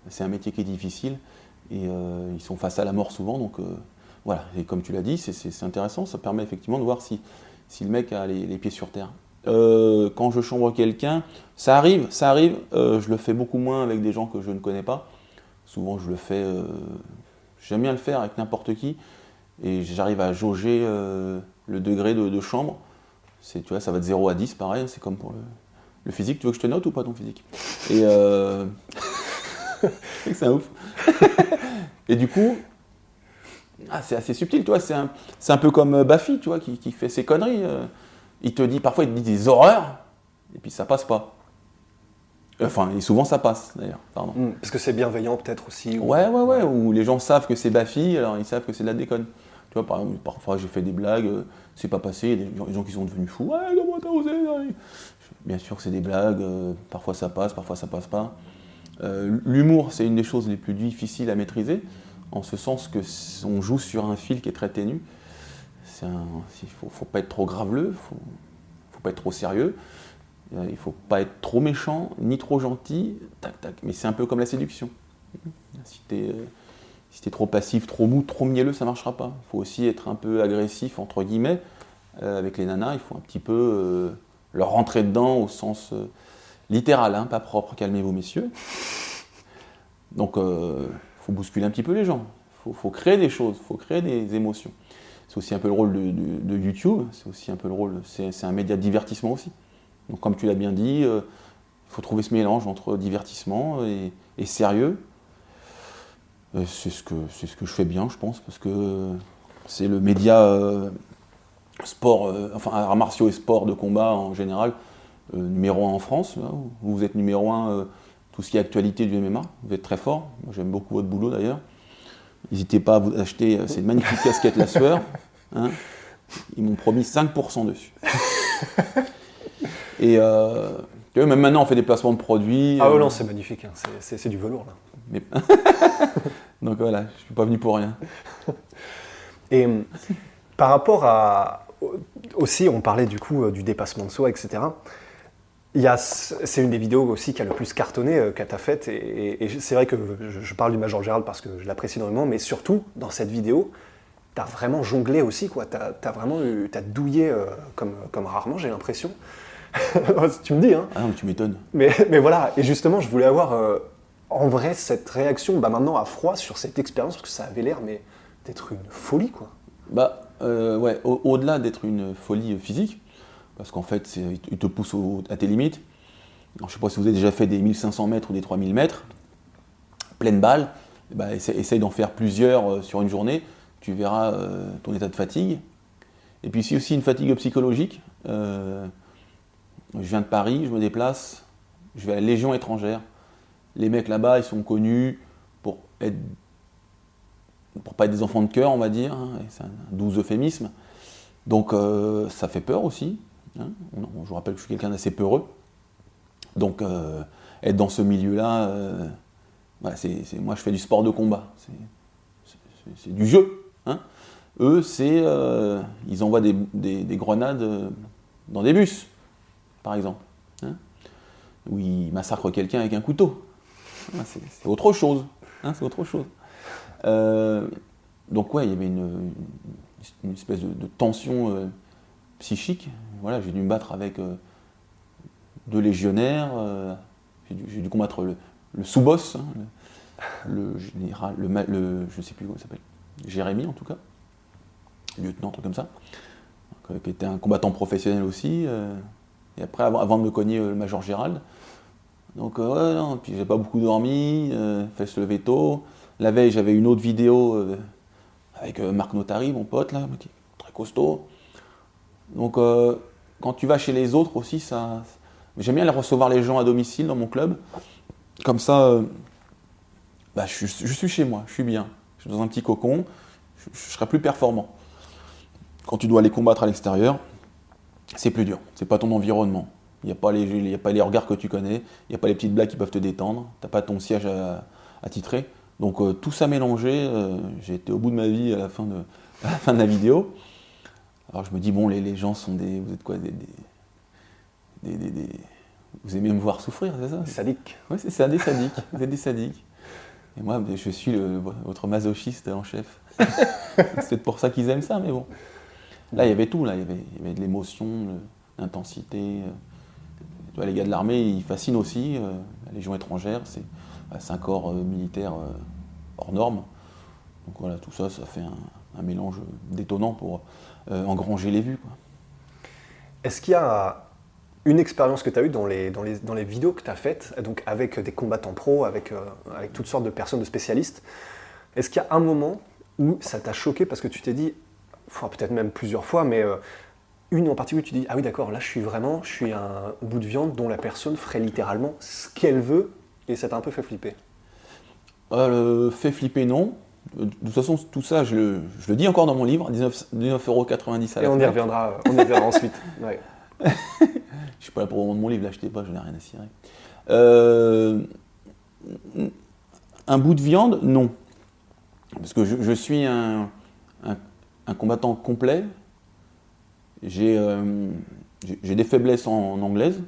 C'est un métier qui est difficile. Et euh, ils sont face à la mort souvent. Donc euh, voilà, et comme tu l'as dit, c'est- intéressant. Ça permet effectivement de voir si, si le mec a les, pieds sur terre. Euh, quand je chambre quelqu'un, ça arrive, ça arrive. je le fais beaucoup moins avec des gens que je ne connais pas. Souvent, je le fais. J'aime bien le faire avec n'importe qui. Et j'arrive à jauger le degré de, chambre. Tu vois, ça va de 0 à 10, pareil, c'est comme pour le, le physique. Tu veux que je te note ou pas ton physique? Et euh... c'est un ouf. Et du coup, ah, c'est assez subtil, tu vois. C'est un, un peu comme euh, Baffy, tu vois, qui, qui fait ses conneries. euh. Il te dit, parfois, il te dit des horreurs, et puis ça passe pas. Enfin, et souvent ça passe, d'ailleurs, pardon. Parce que c'est bienveillant peut-être aussi. ou- Ouais, ouais, ouais, où les gens savent que c'est Baffy, alors ils savent que c'est de la déconne. Tu vois, par exemple, parfois j'ai fait des blagues, c'est pas passé, il y a des gens, qui sont devenus fous. Ouais, comment t'as osé Bien sûr c'est des blagues, euh, parfois ça passe, parfois ça passe pas. Euh, L'humour, c'est une des choses les plus difficiles à maîtriser, en ce sens que on joue sur un fil qui est très ténu. Il faut, faut pas être trop graveleux, faut, faut pas être trop sérieux. Euh, Il faut pas être trop méchant, ni trop gentil, tac tac. Mais c'est un peu comme la séduction. Si si t'es trop passif, trop mou, trop mielleux, ça marchera pas. Il faut aussi être un peu agressif, entre guillemets. Avec les nanas, il faut un petit peu leur rentrer dedans au sens euh, littéral, hein, pas propre. Calmez-vous, messieurs. Donc, il faut bousculer un petit peu les gens. Il faut, créer des choses, il faut créer des émotions. C'est aussi un peu le rôle de, YouTube, c'est aussi un peu le rôle, c'est un média de divertissement aussi. Donc comme tu l'as bien dit, euh, il faut trouver ce mélange entre divertissement et, sérieux. C'est ce, ce que je fais bien, je pense, parce que c'est le média euh, sport, euh, enfin arts martiaux et sport de combat en général, euh, numéro un en France. là, où vous êtes numéro un, euh, tout ce qui est actualité du MMA. Vous êtes très fort. Moi, j'aime beaucoup votre boulot d'ailleurs. N'hésitez pas à vous acheter ces magnifiques casquettes La Sueur. hein. Ils m'ont promis 5% dessus. Et même maintenant, on fait des placements de produits. Ah ouais, non, c'est magnifique, hein. C'est- du velours là. mais- Donc voilà, je suis pas venu pour rien. Et par rapport à. Aussi, on parlait du coup euh, du dépassement de soi, etc. C'est une des vidéos aussi qui a le plus cartonné euh, t'a faite. Et, et- et c'est vrai que je, je parle du Major Gérald parce que je l'apprécie énormément, mais surtout, dans cette vidéo, t'as vraiment jonglé aussi, quoi. T'as as vraiment eu, t'as douillé euh, comme, comme rarement, j'ai l'impression. tu me dis, hein. Ah non, mais tu m'étonnes. Mais, mais voilà, et justement, je voulais avoir euh, en vrai cette réaction, bah maintenant à froid, sur cette expérience, parce que ça avait l'air mais d'être une folie, quoi. Bah, euh, ouais, au- au-delà d'être une folie physique, parce qu'en fait, il te pousse au- à tes limites. Alors, je sais pas si vous avez déjà fait des 1500 mètres ou des 3000 mètres, pleine balle, bah, essaye, d'en faire plusieurs euh, sur une journée, tu verras euh, ton état de fatigue. Et puis, c'est aussi une fatigue psychologique. Je viens de Paris, je me déplace, je vais à la Légion étrangère. Les mecs là-bas, ils sont connus pour être pour pas être des enfants de cœur, on va dire, hein, c'est un doux euphémisme. Donc euh, ça fait peur aussi. hein. Je vous rappelle que je suis quelqu'un d'assez peureux. Donc euh, être dans ce milieu-là, euh, c'est, moi je fais du sport de combat. C'est, du jeu. hein. Eux, c'est, ils envoient des, des- des grenades dans des bus, par exemple. où ils massacrent quelqu'un avec un couteau. C'est, autre chose. c'est autre chose. Euh, donc ouais, il y avait une, espèce de, tension euh, psychique. Voilà, j'ai dû me battre avec euh, deux légionnaires. j'ai, dû, combattre le, sous-boss, hein, le, général, le, le- je ne sais plus comment il s'appelle, Jérémy en tout cas, lieutenant, truc comme ça, qui était un combattant professionnel aussi. et après, avant, de me cogner le major Gérald. Donc ouais, non, puis j'ai pas beaucoup dormi, fait se lever tôt. La veille, j'avais une autre vidéo euh, avec euh, Marc Notari, mon pote, là, très costaud. Donc, euh, quand tu vas chez les autres aussi, ça. J'aime bien aller recevoir les gens à domicile dans mon club. Comme ça, bah, je, suis- chez moi, je suis bien. Je suis dans un petit cocon, je, je serai plus performant. Quand tu dois aller combattre à l'extérieur, c'est plus dur. C'est pas ton environnement. Il n'y a, pas les- a pas les regards que tu connais, il n'y a pas les petites blagues qui peuvent te détendre, tu n'as pas ton siège à titrer. Donc euh, tout ça mélangé, euh, j'ai été au bout de ma vie à la fin de, à la, fin de la vidéo. Alors je me dis, bon, les, les gens sont des. Vous êtes quoi des, des- des- des- des- Vous aimez me voir souffrir, c'est ça? Sadique. Oui, c'est ça, des sadiques. Vous êtes des sadiques. Et moi, ben, je suis le- votre masochiste en chef. c'est peut-être pour ça qu'ils aiment ça, mais bon. Là, il y avait tout. Là, il y avait, il y avait de l'émotion, l'intensité. euh. Les gars de l'armée, ils fascinent aussi. la Légion étrangère, c'est c'est un corps euh, militaire euh, hors norme. Donc voilà, tout ça, ça fait un, mélange détonnant pour euh, engranger les vues. Est-ce qu'il y a une expérience que tu as eue dans les, dans, les, dans les vidéos que tu as faites, donc avec des combattants pros, avec, avec toutes sortes de personnes, de spécialistes? Est-ce qu'il y a un moment où ça t'a choqué parce que tu t'es dit, peut-être même plusieurs fois, mais une en particulier, tu dis, ah oui d'accord, là je suis vraiment, je suis un bout de viande dont la personne ferait littéralement ce qu'elle veut, et ça t'a un peu fait flipper. Euh, fait flipper, non. Euh, De toute façon, tout ça, je le, je le dis encore dans mon livre, 19 19,90€ à la Et on y reviendra, on y reviendra ensuite. Ouais. Je suis pas là pour vendre mon livre, l'achetez pas, je n'ai rien à cirer. Euh, un bout de viande, non. Parce que je, je suis un, un- un combattant complet. Euh, j'ai des faiblesses en, en anglaise,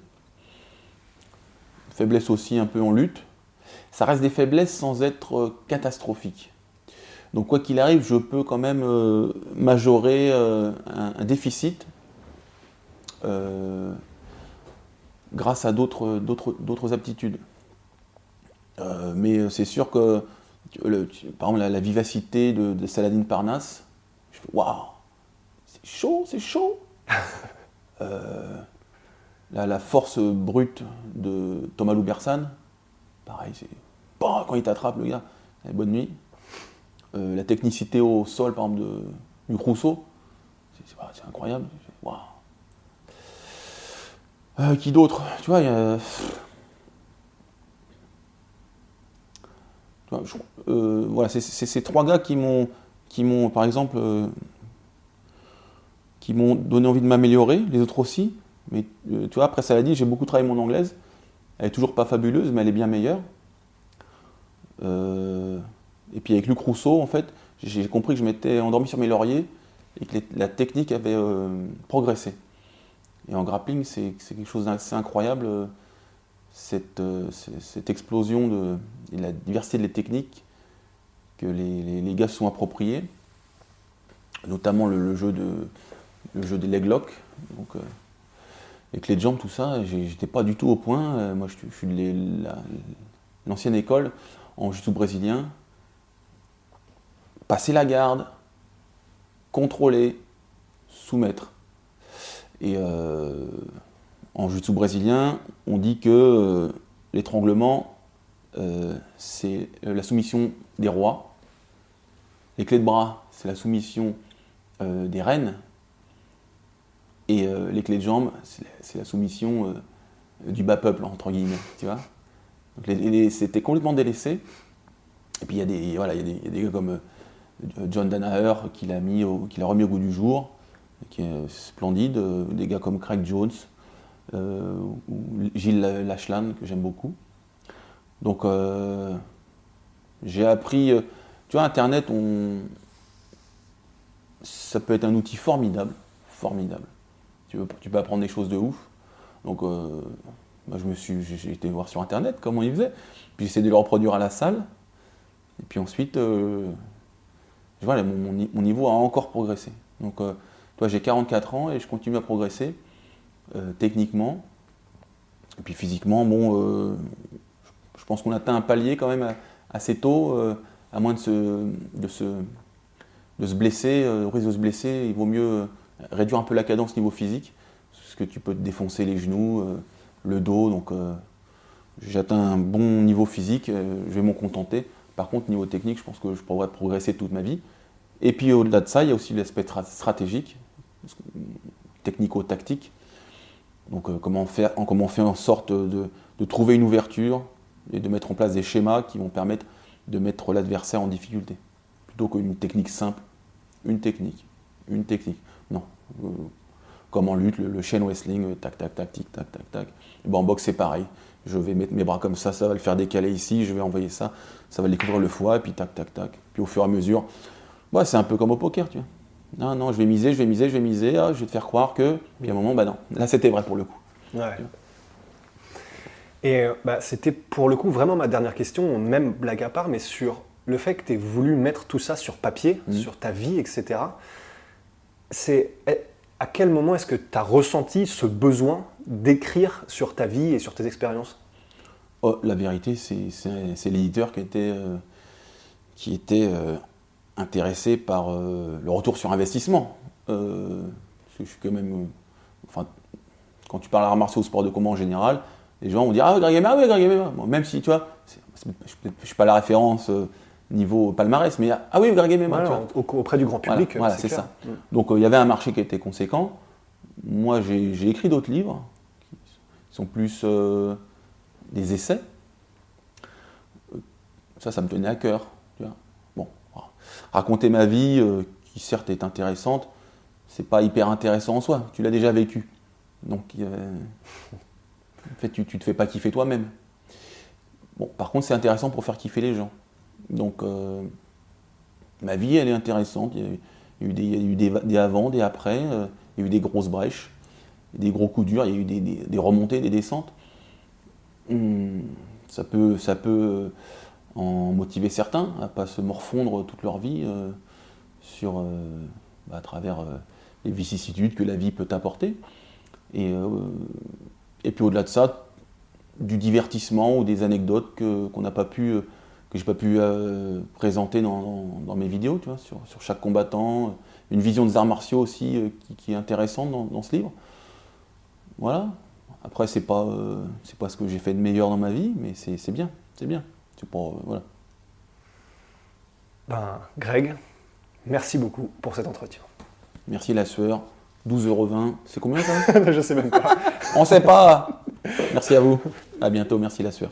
faiblesses aussi un peu en lutte. Ça reste des faiblesses sans être euh, catastrophiques. Donc quoi qu'il arrive, je peux quand même euh, majorer euh, un, un déficit euh, grâce à d'autres aptitudes. Mais c'est sûr que, le- par exemple, la, la vivacité de, de Saladin Parnasse, je fais waouh, c'est chaud, c'est chaud. La, force brute de Thomas Loubersan, pareil, c'est bah, quand il t'attrape, le gars, bonne nuit. Euh, la technicité au sol, par exemple, de, Luc Rousseau, c'est incroyable. Euh, qui d'autre? Tu vois, il y a. Euh, voilà, c'est ces trois gars qui m'ont, qui m'ont, par exemple, qui m'ont donné envie de m'améliorer, les autres aussi. Mais euh, tu vois, après ça l'a dit, j'ai beaucoup travaillé mon anglaise. Elle est toujours pas fabuleuse, mais elle est bien meilleure. Euh, et puis avec Luc Rousseau, en fait, j'ai compris que je m'étais endormi sur mes lauriers et que la technique avait euh, progressé. Et en grappling, c'est quelque chose d'assez incroyable, cette, cette explosion de, et la diversité des techniques que les, les- les gars se sont appropriés, notamment le, jeu, de, le jeu des leg locks. Donc, les jambs, tout ça, j'étais pas du tout au point. Euh, moi, je, suis- de l'ancienne école en jiu brésilien. Passer la garde, contrôler, soumettre. Et euh, en jiu brésilien, on dit que euh, l'étranglement, c'est la soumission des rois. Les clés de bras, c'est la soumission des reines. Et euh, les clés de jambes, c'est la, soumission euh, du bas peuple, entre guillemets, tu vois. C'était complètement délaissé. Et puis il y a des, voilà, il y a des, gars comme euh, John Danaher qui l'a remis au goût du jour, qui est splendide. Des gars comme Craig Jones ou Gilles Lachlan que j'aime beaucoup. Donc j'ai appris, tu vois, Internet, ça peut être un outil formidable, formidable. Tu, peux apprendre des choses de ouf. Donc euh, moi, je me suis, j'ai été voir sur Internet comment ils faisaient, puis j'ai essayé de le reproduire à la salle. Et puis ensuite, euh, mon, mon ni- mon niveau a encore progressé. Donc, euh, toi, j'ai 44 ans et je continue à progresser techniquement. Et puis physiquement, bon, je- pense qu'on atteint un palier quand même assez tôt, à moins de se, blesser, risque de se blesser, il vaut mieux réduire un peu la cadence niveau physique, parce que tu peux te défoncer les genoux, euh, le dos, donc euh, j'atteins un bon niveau physique, euh, je vais m'en contenter. Par contre, niveau technique, je pense que je pourrais progresser toute ma vie. Et puis au-delà de ça, il y a aussi l'aspect tra- stratégique, technico-tactique. Donc comment, faire, en- comment faire en sorte de trouver une ouverture et de mettre en place des schémas qui vont permettre de mettre l'adversaire en difficulté. Plutôt qu'une technique simple, une technique, une technique. Euh, comme en lutte, le, le chain wrestling, euh, tac, tac, tac, tic, tac, tac, tac. Et ben, en boxe, c'est pareil. Je vais mettre mes bras comme ça, ça va le faire décaler ici, je vais envoyer ça, ça va découvrir le foie, et puis tac, tac, tac. Puis au fur et à mesure, ouais, c'est un peu comme au poker, tu vois. Non, non, je vais miser, je vais miser, je vais miser, ah, je vais te faire croire que. Puis à un moment, bah non. Là, c'était vrai pour le coup. Ouais. Et euh, bah, c'était pour le coup vraiment ma dernière question, même blague à part, mais sur le fait que tu aies voulu mettre tout ça sur papier, Mhm. sur ta vie, etc. C'est eh, à quel moment est-ce que tu as ressenti ce besoin d'écrire sur ta vie et sur tes expériences? Oh, la vérité, c'est l'éditeur qui était, euh, qui était euh, intéressé par euh, le retour sur investissement. Je suis quand même. enfin, quand tu parles à martiaux au sport de combat en général, les gens vont dire Ah, Greg ah oui, Greg même si, tu vois, je ne suis pas la référence niveau palmarès, mais ah oui, Greg. Voilà, tu vois. au- auprès du grand Voilà, public. voilà, c'est ça. Mm. Donc euh, il y avait un marché qui était conséquent. Moi, j'ai écrit d'autres livres qui sont plus euh, des essais. Euh, Ça, ça me tenait à cœur. tu vois. Bon, voilà. raconter ma vie, qui certes est intéressante, c'est pas hyper intéressant en soi. Tu l'as déjà vécu. Donc, euh, en fait, tu, tu te fais pas kiffer toi-même. Bon, par contre, c'est intéressant pour faire kiffer les gens. Donc, euh, ma vie, elle est intéressante. Il y a eu, des, des, avant, des après. euh, il y a eu des grosses brèches, des gros coups durs. Il y a eu des, remontées, des descentes. Hum, ça peut, ça peut euh, en motiver certains à pas se morfondre toute leur vie sur, à travers les vicissitudes que la vie peut apporter. Et, puis au-delà de ça, du divertissement ou des anecdotes qu'on n'a pas pu, que j'ai pas pu euh, présenter dans, dans- dans mes vidéos, tu vois, sur, sur chaque combattant. Une vision des arts martiaux aussi euh, qui, qui est intéressante dans, dans ce livre. Voilà. Après, c'est pas, euh, c'est pas ce que j'ai fait de meilleur dans ma vie, mais c'est, c'est bien, c'est bien. C'est pour, euh, voilà. Ben, Greg, Merci beaucoup pour cet entretien. Merci la sueur. 12,20€. C'est combien ça? Je sais même pas. On sait pas. Merci à vous. À bientôt. Merci la sueur.